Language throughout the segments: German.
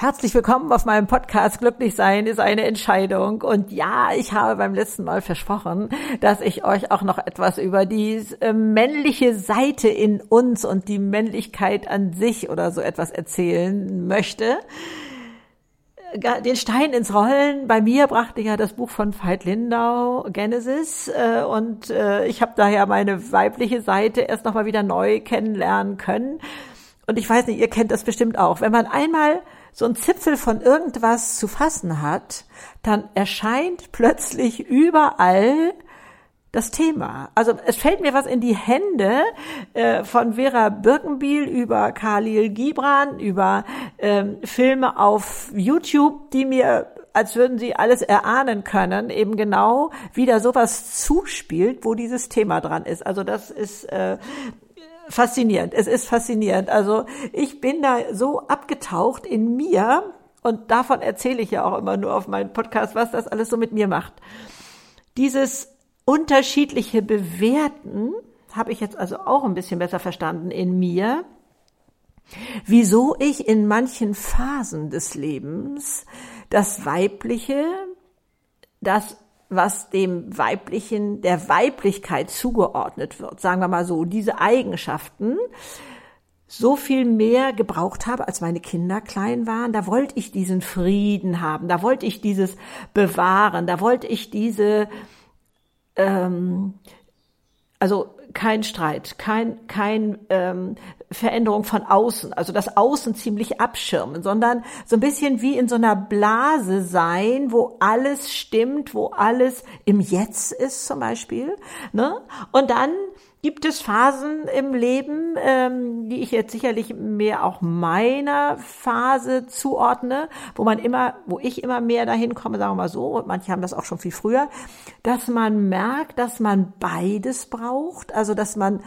Herzlich willkommen auf meinem Podcast Glücklich sein ist eine Entscheidung. Und ja, ich habe beim letzten Mal versprochen, dass ich euch auch noch etwas über die äh, männliche Seite in uns und die Männlichkeit an sich oder so etwas erzählen möchte. Den Stein ins Rollen. Bei mir brachte ja das Buch von Veit Lindau, Genesis, äh, und äh, ich habe daher meine weibliche Seite erst nochmal wieder neu kennenlernen können. Und ich weiß nicht, ihr kennt das bestimmt auch. Wenn man einmal so ein Zipfel von irgendwas zu fassen hat, dann erscheint plötzlich überall das Thema. Also es fällt mir was in die Hände äh, von Vera Birkenbiel über Khalil Gibran, über ähm, Filme auf YouTube, die mir als würden sie alles erahnen können, eben genau wieder sowas zuspielt, wo dieses Thema dran ist. Also das ist äh, faszinierend. Es ist faszinierend. Also ich bin da so abgetaucht in mir und davon erzähle ich ja auch immer nur auf meinem Podcast, was das alles so mit mir macht. Dieses unterschiedliche Bewerten habe ich jetzt also auch ein bisschen besser verstanden in mir. Wieso ich in manchen Phasen des Lebens das Weibliche, das was dem weiblichen, der Weiblichkeit zugeordnet wird, sagen wir mal so, diese Eigenschaften, so viel mehr gebraucht habe, als meine Kinder klein waren. Da wollte ich diesen Frieden haben, da wollte ich dieses bewahren, da wollte ich diese, ähm, also kein Streit, kein, kein ähm, Veränderung von außen, also das Außen ziemlich abschirmen, sondern so ein bisschen wie in so einer Blase sein, wo alles stimmt, wo alles im Jetzt ist zum Beispiel. Ne? Und dann gibt es Phasen im Leben, ähm, die ich jetzt sicherlich mehr auch meiner Phase zuordne, wo man immer, wo ich immer mehr dahin komme, sagen wir mal so, und manche haben das auch schon viel früher, dass man merkt, dass man beides braucht, also dass man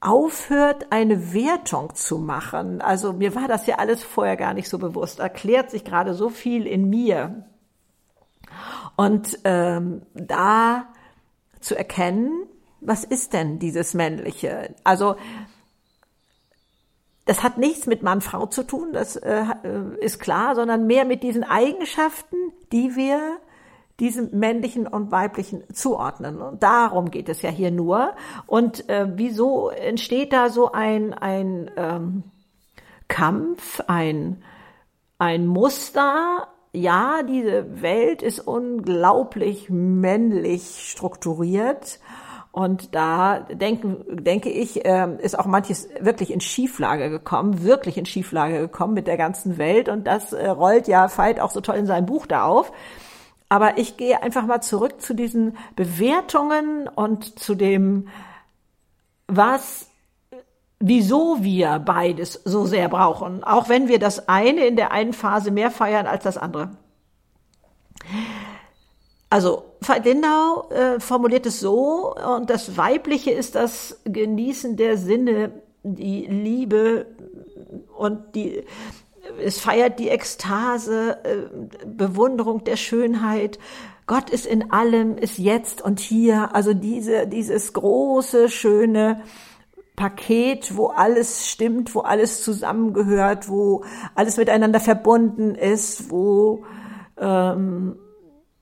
aufhört, eine Wertung zu machen. Also mir war das ja alles vorher gar nicht so bewusst. Erklärt sich gerade so viel in mir. Und ähm, da zu erkennen, was ist denn dieses Männliche? Also das hat nichts mit Mann-Frau zu tun, das äh, ist klar, sondern mehr mit diesen Eigenschaften, die wir diesem männlichen und weiblichen zuordnen. Und darum geht es ja hier nur. Und äh, wieso entsteht da so ein, ein ähm, Kampf, ein, ein Muster? Ja, diese Welt ist unglaublich männlich strukturiert und da denken, denke ich, äh, ist auch manches wirklich in Schieflage gekommen, wirklich in Schieflage gekommen mit der ganzen Welt. Und das äh, rollt ja Veit auch so toll in seinem Buch da auf. Aber ich gehe einfach mal zurück zu diesen Bewertungen und zu dem, was, wieso wir beides so sehr brauchen. Auch wenn wir das eine in der einen Phase mehr feiern als das andere. Also Lindau äh, formuliert es so, und das Weibliche ist das Genießen der Sinne, die Liebe und die, es feiert die Ekstase, äh, Bewunderung der Schönheit. Gott ist in allem, ist jetzt und hier. Also diese, dieses große, schöne Paket, wo alles stimmt, wo alles zusammengehört, wo alles miteinander verbunden ist, wo ähm,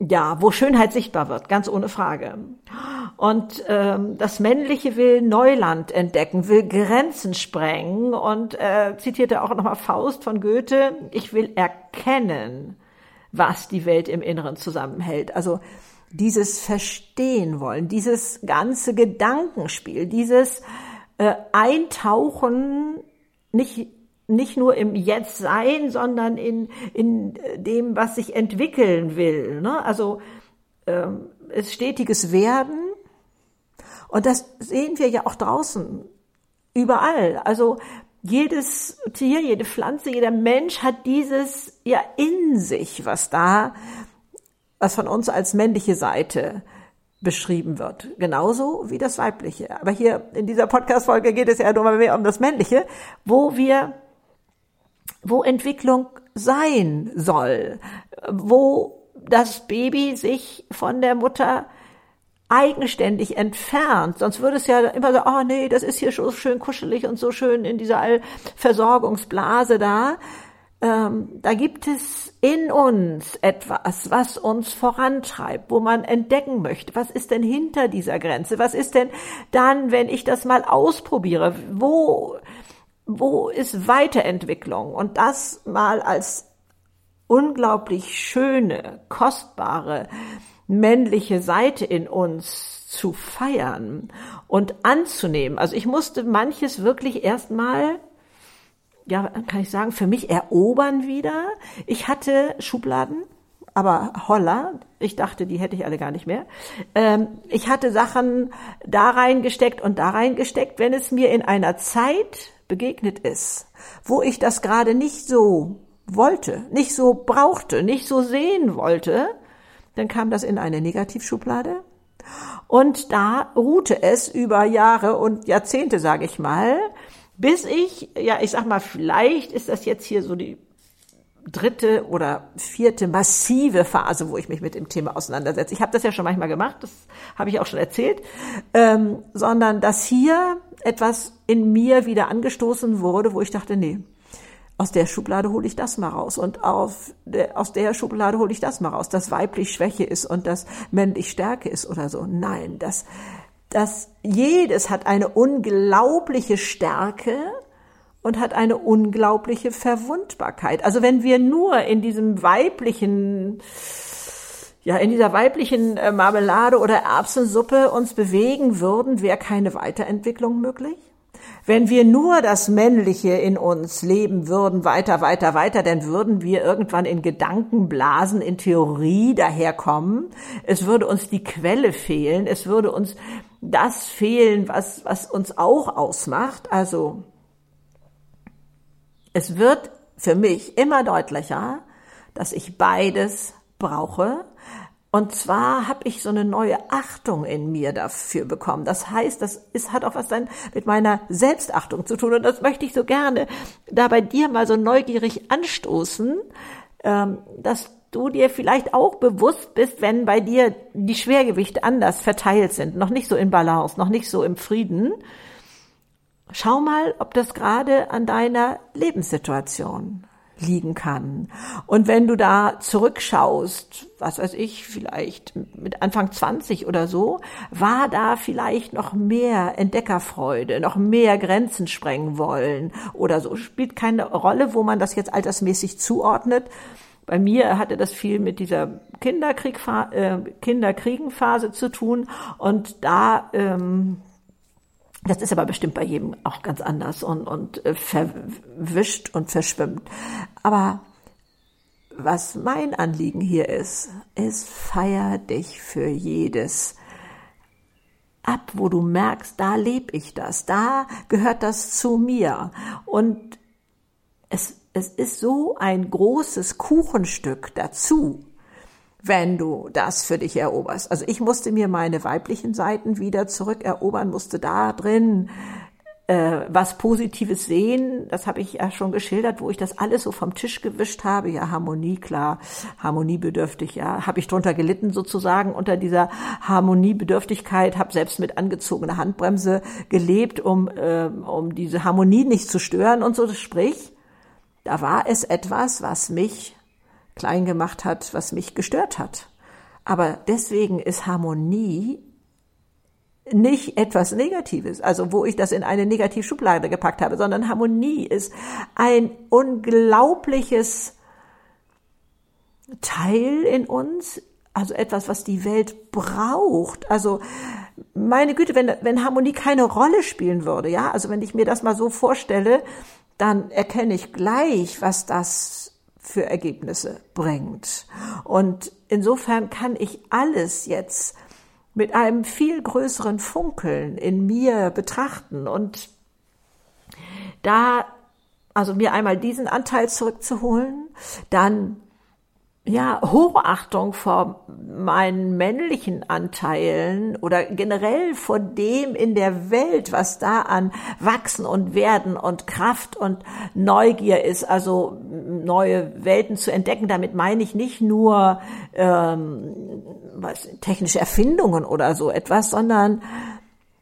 ja, wo Schönheit sichtbar wird, ganz ohne Frage. Und ähm, das Männliche will Neuland entdecken, will Grenzen sprengen und äh, zitierte auch nochmal Faust von Goethe, ich will erkennen, was die Welt im Inneren zusammenhält. Also dieses Verstehen wollen, dieses ganze Gedankenspiel, dieses äh, Eintauchen nicht nicht nur im Jetzt sein, sondern in, in dem, was sich entwickeln will. Ne? Also ähm, es stetiges Werden. Und das sehen wir ja auch draußen, überall. Also jedes Tier, jede Pflanze, jeder Mensch hat dieses ja in sich, was da, was von uns als männliche Seite beschrieben wird. Genauso wie das weibliche. Aber hier in dieser Podcast-Folge geht es ja nur mehr um das männliche, wo wir wo Entwicklung sein soll, wo das Baby sich von der Mutter eigenständig entfernt. Sonst würde es ja immer so, oh nee, das ist hier so schön kuschelig und so schön in dieser Versorgungsblase da. ähm, da gibt es in uns etwas, was uns vorantreibt, wo man entdecken möchte, was ist denn hinter dieser Grenze? Was ist denn dann, wenn ich das mal ausprobiere? Wo, wo ist Weiterentwicklung? Und das mal als unglaublich schöne, kostbare, männliche Seite in uns zu feiern und anzunehmen. Also ich musste manches wirklich erstmal ja, kann ich sagen, für mich erobern wieder. Ich hatte Schubladen, aber holla, ich dachte, die hätte ich alle gar nicht mehr. Ähm, ich hatte Sachen da reingesteckt und da reingesteckt, wenn es mir in einer Zeit begegnet ist, wo ich das gerade nicht so wollte, nicht so brauchte, nicht so sehen wollte, dann kam das in eine Negativschublade. Und da ruhte es über Jahre und Jahrzehnte, sage ich mal, bis ich, ja, ich sag mal, vielleicht ist das jetzt hier so die dritte oder vierte massive Phase, wo ich mich mit dem Thema auseinandersetze. Ich habe das ja schon manchmal gemacht, das habe ich auch schon erzählt, ähm, sondern dass hier etwas in mir wieder angestoßen wurde, wo ich dachte, nee, aus der Schublade hole ich das mal raus und auf der, aus der Schublade hole ich das mal raus, dass weiblich Schwäche ist und dass männlich Stärke ist oder so. Nein, das dass jedes hat eine unglaubliche Stärke und hat eine unglaubliche Verwundbarkeit. Also wenn wir nur in diesem weiblichen, ja, in dieser weiblichen äh, Marmelade oder Erbsensuppe uns bewegen würden, wäre keine Weiterentwicklung möglich. Wenn wir nur das Männliche in uns leben würden, weiter, weiter, weiter, dann würden wir irgendwann in Gedankenblasen, in Theorie daherkommen. Es würde uns die Quelle fehlen. Es würde uns das fehlen, was, was uns auch ausmacht. Also, es wird für mich immer deutlicher, dass ich beides brauche. Und zwar habe ich so eine neue Achtung in mir dafür bekommen. Das heißt, das ist, hat auch was dann mit meiner Selbstachtung zu tun. Und das möchte ich so gerne da bei dir mal so neugierig anstoßen, ähm, dass du dir vielleicht auch bewusst bist, wenn bei dir die Schwergewichte anders verteilt sind, noch nicht so in Balance, noch nicht so im Frieden. Schau mal, ob das gerade an deiner Lebenssituation liegen kann. Und wenn du da zurückschaust, was weiß ich, vielleicht mit Anfang 20 oder so, war da vielleicht noch mehr Entdeckerfreude, noch mehr Grenzen sprengen wollen oder so. Spielt keine Rolle, wo man das jetzt altersmäßig zuordnet. Bei mir hatte das viel mit dieser Kinderkrieg, äh, Kinderkriegenphase zu tun und da ähm, das ist aber bestimmt bei jedem auch ganz anders und, und äh, verwischt und verschwimmt. Aber was mein Anliegen hier ist, ist, feier dich für jedes ab, wo du merkst, da lebe ich das, da gehört das zu mir. Und es es ist so ein großes Kuchenstück dazu, wenn du das für dich eroberst. Also ich musste mir meine weiblichen Seiten wieder zurückerobern, musste da drin äh, was Positives sehen. Das habe ich ja schon geschildert, wo ich das alles so vom Tisch gewischt habe. Ja, Harmonie, klar, harmoniebedürftig, ja, habe ich drunter gelitten sozusagen unter dieser Harmoniebedürftigkeit, habe selbst mit angezogener Handbremse gelebt, um, äh, um diese Harmonie nicht zu stören und so. Sprich, da war es etwas, was mich klein gemacht hat, was mich gestört hat. Aber deswegen ist Harmonie nicht etwas Negatives, also wo ich das in eine Negativschublade gepackt habe, sondern Harmonie ist ein unglaubliches Teil in uns, also etwas, was die Welt braucht. Also meine Güte, wenn, wenn Harmonie keine Rolle spielen würde, ja, also wenn ich mir das mal so vorstelle, dann erkenne ich gleich, was das für Ergebnisse bringt. Und insofern kann ich alles jetzt mit einem viel größeren Funkeln in mir betrachten und da also mir einmal diesen Anteil zurückzuholen, dann ja, Hochachtung vor meinen männlichen Anteilen oder generell vor dem in der Welt, was da an Wachsen und Werden und Kraft und Neugier ist, also neue Welten zu entdecken. Damit meine ich nicht nur ähm, was, technische Erfindungen oder so etwas, sondern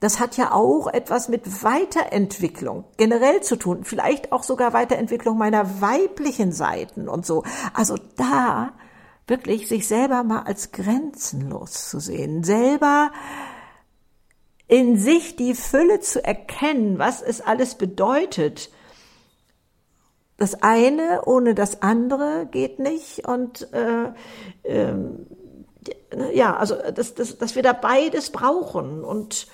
das hat ja auch etwas mit Weiterentwicklung generell zu tun, vielleicht auch sogar Weiterentwicklung meiner weiblichen Seiten und so. Also da wirklich sich selber mal als grenzenlos zu sehen, selber in sich die Fülle zu erkennen, was es alles bedeutet. Das eine ohne das andere geht nicht und äh, äh, ja, also dass, dass, dass wir da beides brauchen und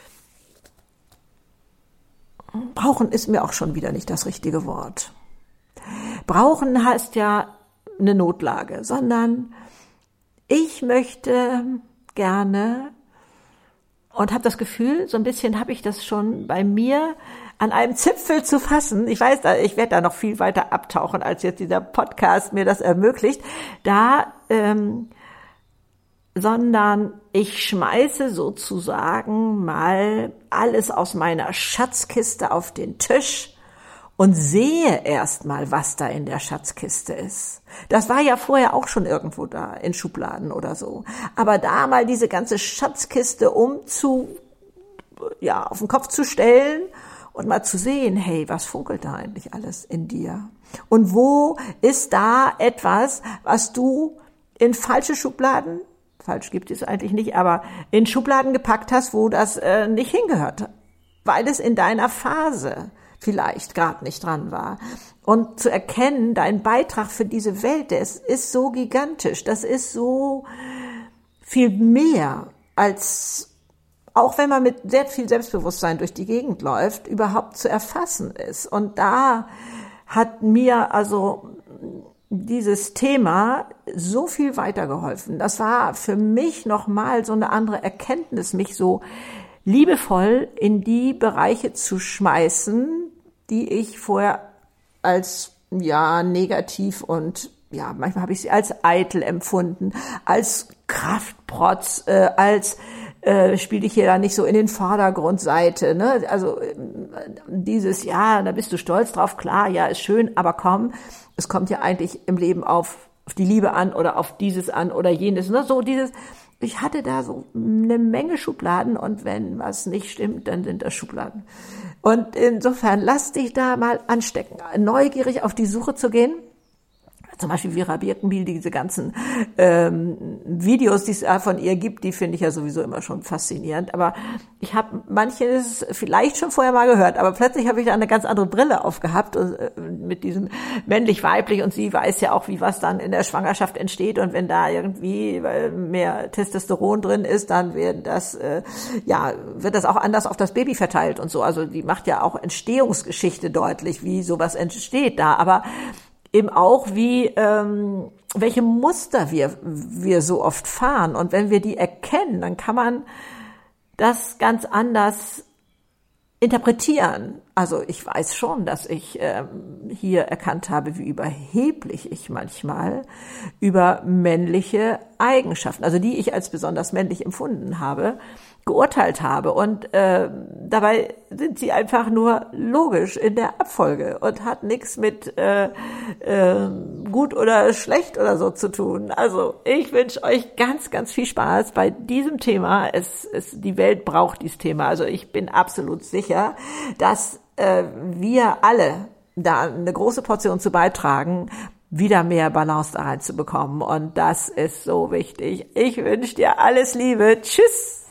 brauchen ist mir auch schon wieder nicht das richtige Wort. Brauchen heißt ja eine Notlage, sondern ich möchte gerne und habe das Gefühl, so ein bisschen habe ich das schon bei mir an einem Zipfel zu fassen. Ich weiß, ich werde da noch viel weiter abtauchen, als jetzt dieser Podcast mir das ermöglicht. Da ähm, sondern ich schmeiße sozusagen mal alles aus meiner Schatzkiste auf den Tisch und sehe erst mal, was da in der Schatzkiste ist. Das war ja vorher auch schon irgendwo da, in Schubladen oder so. Aber da mal diese ganze Schatzkiste um zu, ja, auf den Kopf zu stellen und mal zu sehen, hey, was funkelt da eigentlich alles in dir? Und wo ist da etwas, was du in falsche Schubladen falsch gibt es eigentlich nicht, aber in Schubladen gepackt hast, wo das äh, nicht hingehört, weil es in deiner Phase vielleicht gerade nicht dran war. Und zu erkennen, dein Beitrag für diese Welt, ist, ist so gigantisch, das ist so viel mehr als auch wenn man mit sehr viel Selbstbewusstsein durch die Gegend läuft, überhaupt zu erfassen ist. Und da hat mir also dieses Thema so viel weitergeholfen. Das war für mich nochmal so eine andere Erkenntnis, mich so liebevoll in die Bereiche zu schmeißen, die ich vorher als ja negativ und ja manchmal habe ich sie als eitel empfunden, als Kraftprotz, äh, als äh, spiel dich hier da nicht so in den Vordergrund Seite, ne? Also äh, dieses ja, da bist du stolz drauf, klar, ja, ist schön, aber komm, es kommt ja eigentlich im Leben auf, auf die Liebe an oder auf dieses an oder jenes. Ne? So dieses, ich hatte da so eine Menge Schubladen und wenn was nicht stimmt, dann sind das Schubladen. Und insofern lass dich da mal anstecken, neugierig auf die Suche zu gehen zum Beispiel Vera Birkenbiel, diese ganzen ähm, Videos, die es von ihr gibt, die finde ich ja sowieso immer schon faszinierend. Aber ich habe manches vielleicht schon vorher mal gehört, aber plötzlich habe ich da eine ganz andere Brille aufgehabt und, äh, mit diesem männlich-weiblich und sie weiß ja auch, wie was dann in der Schwangerschaft entsteht und wenn da irgendwie mehr Testosteron drin ist, dann wird das äh, ja wird das auch anders auf das Baby verteilt und so. Also die macht ja auch Entstehungsgeschichte deutlich, wie sowas entsteht da. Aber eben auch, wie ähm, welche Muster wir wir so oft fahren und wenn wir die erkennen, dann kann man das ganz anders interpretieren. Also ich weiß schon, dass ich ähm, hier erkannt habe, wie überheblich ich manchmal über männliche Eigenschaften, also die ich als besonders männlich empfunden habe, geurteilt habe. Und äh, dabei sind sie einfach nur logisch in der Abfolge und hat nichts mit äh, äh, gut oder schlecht oder so zu tun. Also ich wünsche euch ganz, ganz viel Spaß bei diesem Thema. Es, es, die Welt braucht dieses Thema. Also ich bin absolut sicher, dass äh, wir alle da eine große Portion zu beitragen, wieder mehr Balance da reinzubekommen. Und das ist so wichtig. Ich wünsche dir alles Liebe. Tschüss.